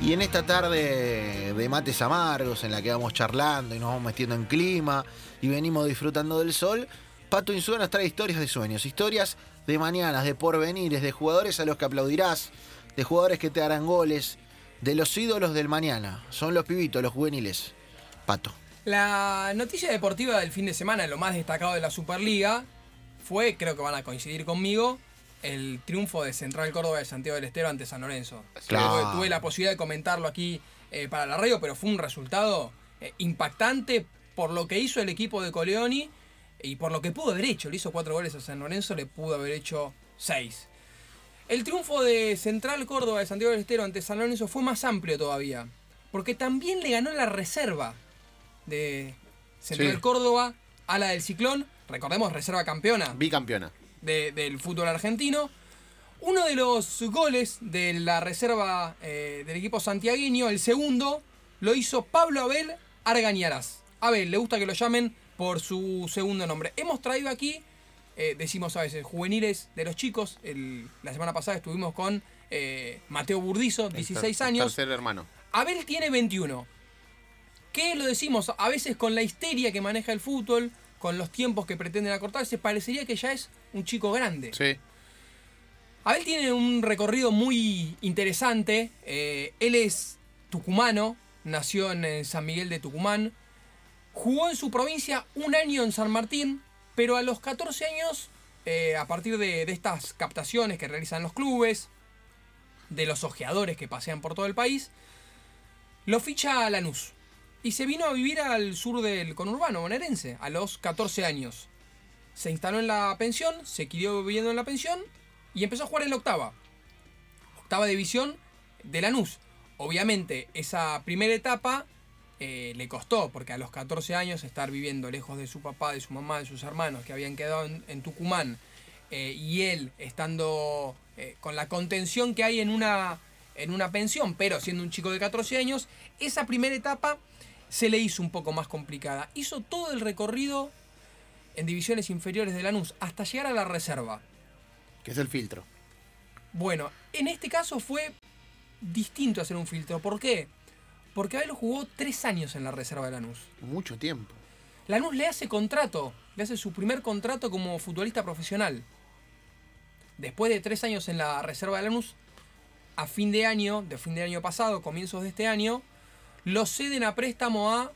Y en esta tarde de mates amargos, en la que vamos charlando y nos vamos metiendo en clima y venimos disfrutando del sol, Pato Insúa nos trae historias de sueños, historias de mañanas, de porvenires, de jugadores a los que aplaudirás, de jugadores que te harán goles, de los ídolos del mañana. Son los pibitos, los juveniles. Pato. La noticia deportiva del fin de semana, lo más destacado de la Superliga, fue, creo que van a coincidir conmigo, el triunfo de Central Córdoba de Santiago del Estero ante San Lorenzo. Claro. Tuve la posibilidad de comentarlo aquí eh, para la radio, pero fue un resultado eh, impactante por lo que hizo el equipo de Coleoni y por lo que pudo haber hecho. Le hizo cuatro goles a San Lorenzo, le pudo haber hecho seis. El triunfo de Central Córdoba de Santiago del Estero ante San Lorenzo fue más amplio todavía, porque también le ganó la reserva de Central Sí. Córdoba a la del Ciclón. Recordemos, reserva campeona Bicampeona. De- del fútbol argentino. Uno de los goles de la reserva eh, del equipo santiagueño, el segundo, lo hizo Pablo Abel Argañarás. Abel, le gusta que lo llamen por su segundo nombre. Hemos traído aquí, eh, decimos a veces, juveniles de los chicos. El- la semana pasada estuvimos con eh, Mateo Burdizo, 16 El años. Tercer hermano. Abel tiene 21. ¿Qué lo decimos? A veces con la histeria que maneja el fútbol, con los tiempos que pretenden acortarse, parecería que ya es un chico grande. Sí. Abel tiene un recorrido muy interesante. eh, él es tucumano, nació en eh, San Miguel de Tucumán. Jugó en su provincia un año en San Martín, pero a los 14 años, eh, a partir de, de estas captaciones que realizan los clubes, de los ojeadores que pasean por todo el país, lo ficha a Lanús. Y se vino a vivir al sur del conurbano bonaerense, a los 14 años. Se instaló en la pensión, se quedó viviendo en la pensión y empezó a jugar en la octava. Octava división de Lanús. Obviamente, esa primera etapa eh, le costó, porque a los 14 años estar viviendo lejos de su papá, de su mamá, de sus hermanos que habían quedado en, Tucumán, eh, y él estando eh, con la contención que hay en una, en una pensión, pero siendo un chico de 14 años, esa primera etapa se le hizo un poco más complicada. Hizo todo el recorrido en divisiones inferiores de Lanús hasta llegar a la reserva. Que es el filtro. Bueno, en este caso fue distinto hacer un filtro. ¿Por qué? Porque Abel jugó tres años en la reserva de Lanús. Mucho tiempo. Lanús le hace contrato, le hace su primer contrato como futbolista profesional. Después de tres años en la reserva de Lanús, a fin de año, de fin de año pasado, comienzos de este año, lo ceden a préstamo a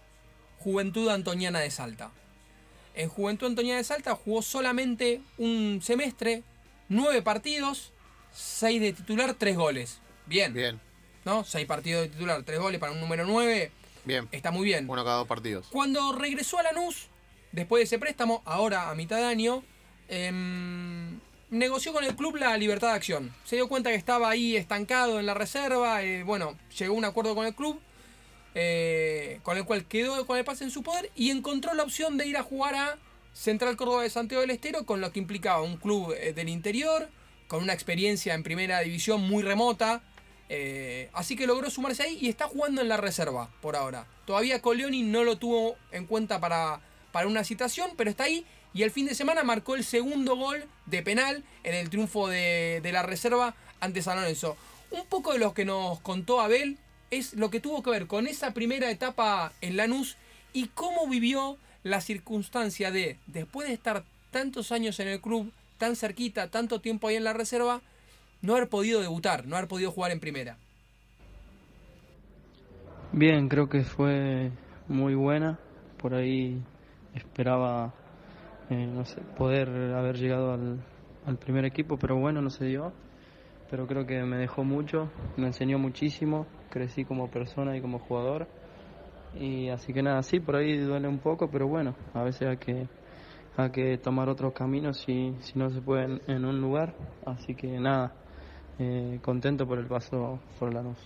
Juventud Antoniana de Salta. En Juventud Antoniana de Salta jugó solamente un semestre, nueve partidos, seis de titular, tres goles. Bien, Bien, ¿no? Seis partidos de titular, tres goles para un número nueve, bien. está muy bien. Uno cada dos partidos. Cuando regresó a Lanús, después de ese préstamo, ahora a mitad de año, em, negoció con el club la libertad de acción. Se dio cuenta que estaba ahí estancado en la reserva, eh, bueno, llegó a un acuerdo con el club, eh, con el cual quedó con el pase en su poder y encontró la opción de ir a jugar a Central Córdoba de Santiago del Estero, con lo que implicaba un club eh, del interior, con una experiencia en primera división muy remota. eh, así que logró sumarse ahí y está jugando en la reserva por ahora. Todavía Coleoni no lo tuvo en cuenta para, para una citación, pero está ahí. Y el fin de semana marcó el segundo gol de penal en el triunfo de, de la reserva ante San Lorenzo. Un poco de lo que nos contó Abel es lo que tuvo que ver con esa primera etapa en Lanús y cómo vivió la circunstancia de, después de estar tantos años en el club, tan cerquita, tanto tiempo ahí en la reserva, no haber podido debutar, no haber podido jugar en primera. Bien, creo que fue muy buena. Por ahí esperaba, eh, no sé, poder haber llegado al, al primer equipo, pero bueno, no se dio. Pero creo que me dejó mucho, me enseñó muchísimo, crecí como persona y como jugador. Y así que nada, sí, por ahí duele un poco, pero bueno, a veces hay que, hay que tomar otros caminos si, si no se puede en, en un lugar. Así que nada, eh, contento por el paso por Lanús.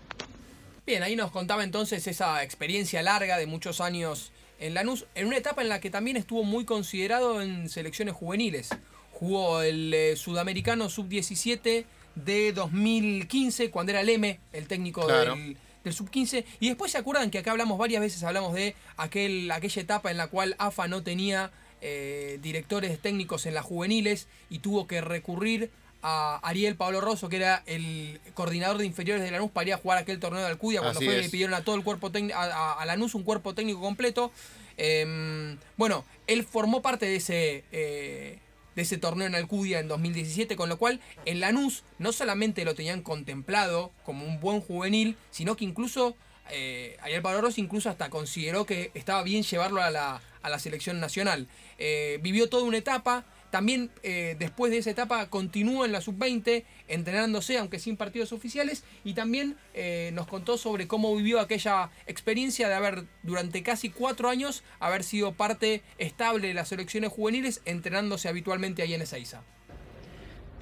Bien, ahí nos contaba entonces esa experiencia larga de muchos años en Lanús, en una etapa en la que también estuvo muy considerado en selecciones juveniles. Jugó el eh, sudamericano sub-17 de 2015, cuando era Leme, el técnico Claro. del, del sub-15. Y después se acuerdan que acá hablamos varias veces, hablamos de aquel, aquella etapa en la cual AFA no tenía eh, directores técnicos en las juveniles y tuvo que recurrir a Ariel Pablo Rosso, que era el coordinador de inferiores de Lanús, para ir a jugar aquel torneo de Alcudia, cuando fue, le pidieron a todo el cuerpo técnico, a, a- a Lanús un cuerpo técnico completo. Eh, bueno, él formó parte de ese, eh, de ese torneo en Alcudia en 2017, con lo cual en Lanús no solamente lo tenían contemplado como un buen juvenil, sino que incluso eh, Ariel Pablo Rossi incluso hasta consideró que estaba bien llevarlo a la, a la selección nacional. Eh, vivió toda una etapa. También eh, después de esa etapa continúa en la sub-20 entrenándose, aunque sin partidos oficiales, y también eh, nos contó sobre cómo vivió aquella experiencia de haber durante casi cuatro años haber sido parte estable de las selecciones juveniles entrenándose habitualmente ahí en Ezeiza.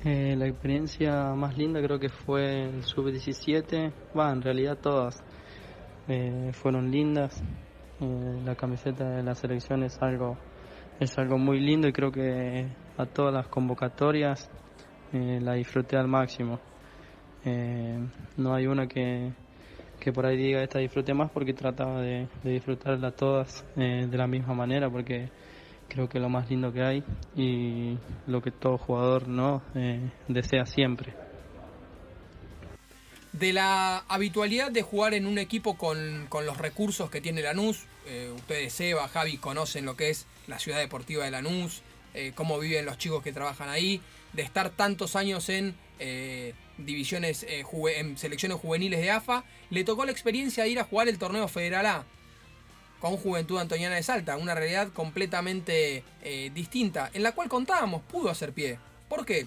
Eh, la experiencia más linda creo que fue el sub-17, va, en realidad todas eh, fueron lindas. La camiseta de la selección es algo, es algo muy lindo y creo que a todas las convocatorias eh, la disfruté al máximo. Eh, no hay una que, que por ahí diga esta disfruté más porque trataba de, de todas eh, de la misma manera porque creo que es lo más lindo que hay y lo que todo jugador no desea siempre. De la habitualidad de jugar en un equipo con, con los recursos que tiene Lanús, ustedes, Seba, Javi, conocen lo que es la ciudad deportiva de Lanús, eh, cómo viven los chicos que trabajan ahí, de estar tantos años en eh, divisiones, eh, en selecciones juveniles de AFA, le tocó la experiencia de ir a jugar el torneo Federal A con Juventud Antoniana de Salta, una realidad completamente distinta, en la cual contábamos, pudo hacer pie. ¿Por qué?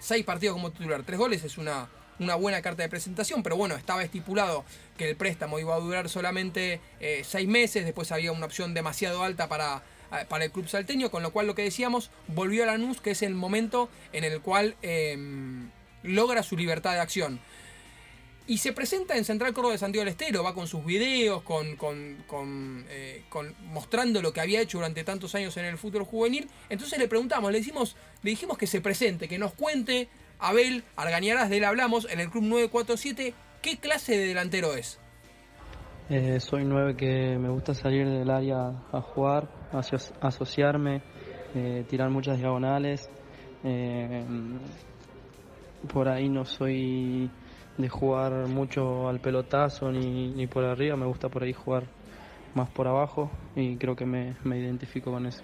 Seis partidos como titular, tres goles es una, buena carta de presentación, pero bueno, estaba estipulado que el préstamo iba a durar solamente seis meses, después había una opción demasiado alta para, para el club salteño, con lo cual lo que decíamos, volvió a Lanús, que es el momento en el cual eh, logra su libertad de acción. Y se presenta en Central Córdoba de Santiago del Estero, va con sus videos, con, con- eh, con- mostrando lo que había hecho durante tantos años en el fútbol juvenil. Entonces le preguntamos, le dijimos, le dijimos que se presente, que nos cuente, Abel Argañarás, de él hablamos, en el Club 947, qué clase de delantero es. Eh, soy nueve que me gusta salir del área a jugar, aso- asociarme, eh, tirar muchas diagonales. eh, por ahí no soy de jugar mucho al pelotazo ni, ni por arriba, me gusta por ahí jugar más por abajo y creo que me, me identifico con eso.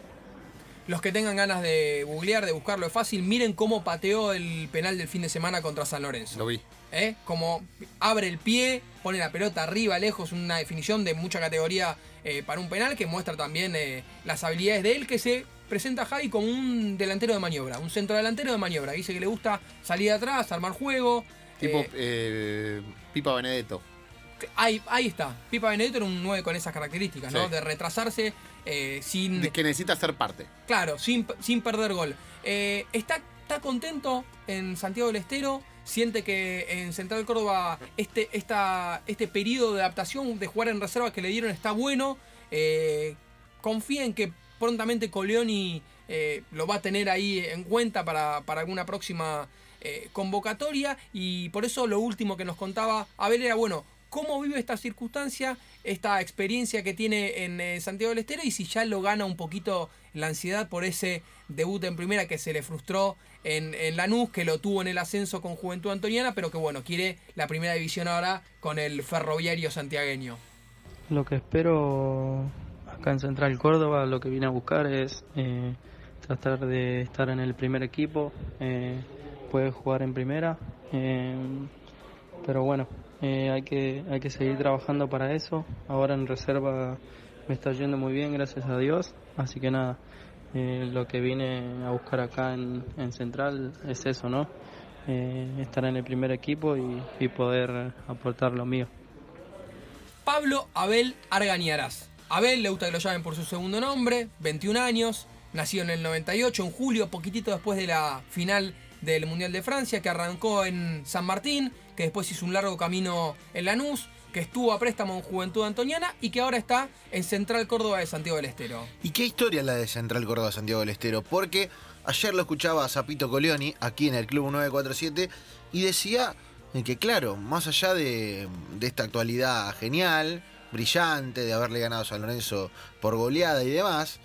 Los que tengan ganas de googlear, de buscarlo es fácil, miren cómo pateó el penal del fin de semana contra San Lorenzo. Lo vi. ¿eh? Como abre el pie, pone la pelota arriba, lejos, una definición de mucha categoría eh, para un penal que muestra también eh, las habilidades de él, que se presenta a Javi como un delantero de maniobra, un centro delantero de maniobra. Dice que le gusta salir de atrás, armar juego. Tipo eh, Pipa Benedetto. Ahí, ahí está. Pipa Benedetto era un 9 con esas características, ¿no? Sí. De retrasarse eh, sin. De que necesita ser parte. Claro, sin, sin perder gol. Eh, está, está contento en Santiago del Estero. Siente que en Central Córdoba este, esta, este periodo de adaptación de jugar en reserva que le dieron está bueno. Eh, confía en que prontamente Coleoni lo va a tener ahí en cuenta para, para alguna próxima eh, convocatoria. Y por eso lo último que nos contaba Abel era, bueno, cómo vive esta circunstancia, esta experiencia que tiene en Santiago del Estero y si ya lo gana un poquito la ansiedad por ese debut en primera que se le frustró en, en Lanús, que lo tuvo en el ascenso con Juventud Antoniana, pero que bueno, quiere la primera división ahora con el ferroviario santiagueño. Lo que espero acá en Central Córdoba, lo que vine a buscar es eh, tratar de estar en el primer equipo, eh, poder jugar en primera, eh, pero bueno, eh, hay, que, hay que seguir trabajando para eso. Ahora en reserva me está yendo muy bien, gracias a Dios, así que nada, eh, lo que vine a buscar acá en, en Central es eso, ¿no? Eh, estar en el primer equipo y, y poder aportar lo mío. Pablo Abel Arganiaras. Abel le gusta que lo llamen por su segundo nombre, 21 años, nació en el 98, en julio, poquitito después de la final del Mundial de Francia, que arrancó en San Martín, que después hizo un largo camino en Lanús, que estuvo a préstamo en Juventud Antoniana y que ahora está en Central Córdoba de Santiago del Estero. ¿Y qué historia la de Central Córdoba Santiago del Estero? Porque ayer lo escuchaba a Zapito Coleoni aquí en el Club 947 y decía que, claro, más allá de, de esta actualidad genial, brillante, de haberle ganado a San Lorenzo por goleada y demás,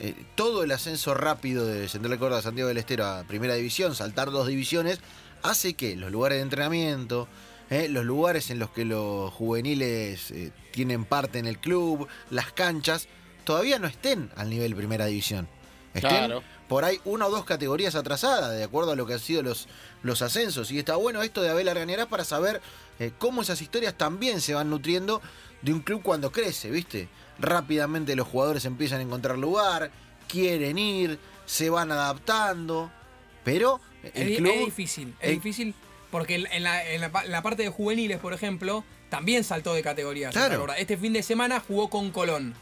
eh, todo el ascenso rápido de Central Córdoba Santiago del Estero a Primera División, saltar dos divisiones, hace que los lugares de entrenamiento, eh, los lugares en los que los juveniles eh, tienen parte en el club, las canchas, todavía no estén al nivel Primera División. Estén Claro. por ahí una o dos categorías atrasadas, de acuerdo a lo que han sido los, los ascensos. Y está bueno esto de Abel Argañarás para saber eh, cómo esas historias también se van nutriendo de un club cuando crece, ¿viste? Rápidamente los jugadores empiezan a encontrar lugar, quieren ir, se van adaptando, pero el es, club... es difícil, es el- difícil porque en la, en la pa- en la parte de juveniles, por ejemplo, también saltó de categoría. Claro. Este fin de semana jugó con Colón.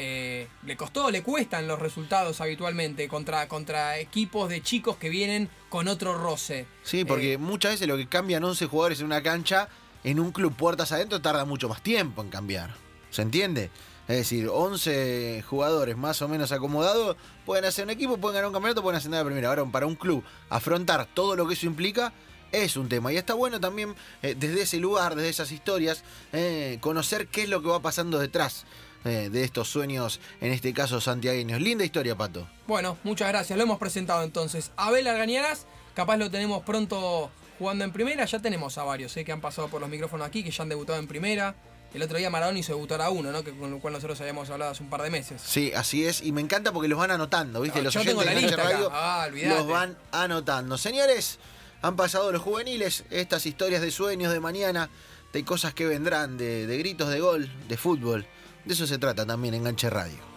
Eh, le costó, le cuestan los resultados habitualmente contra, contra equipos de chicos que vienen con otro roce. Sí, porque Eh, muchas veces lo que cambian 11 jugadores en una cancha, en un club puertas adentro, tarda mucho más tiempo en cambiar. ¿Se entiende? Es decir, 11 jugadores más o menos acomodados pueden hacer un equipo, pueden ganar un campeonato, pueden ascender a primera. Ahora, para un club, afrontar todo lo que eso implica es un tema. Y está bueno también, eh, desde ese lugar, desde esas historias, eh, conocer qué es lo que va pasando detrás eh, de estos sueños, en este caso santiagueños. Linda historia, Pato. Bueno, muchas gracias. Lo hemos presentado entonces. Abel Argañaras, capaz lo tenemos pronto jugando en primera. Ya tenemos a varios que han pasado por los micrófonos aquí, que ya han debutado en primera. El otro día Maradona hizo debutar a uno, ¿no? Que con lo cual nosotros habíamos hablado hace un par de meses. Sí, así es. Y me encanta porque los van anotando, ¿viste? Ah, los yo tengo la lista. Radio Ah, los van anotando. Señores, han pasado los juveniles, estas historias de sueños de mañana, de cosas que vendrán, de, de gritos de gol, de fútbol. De eso se trata también en Enganche Radio.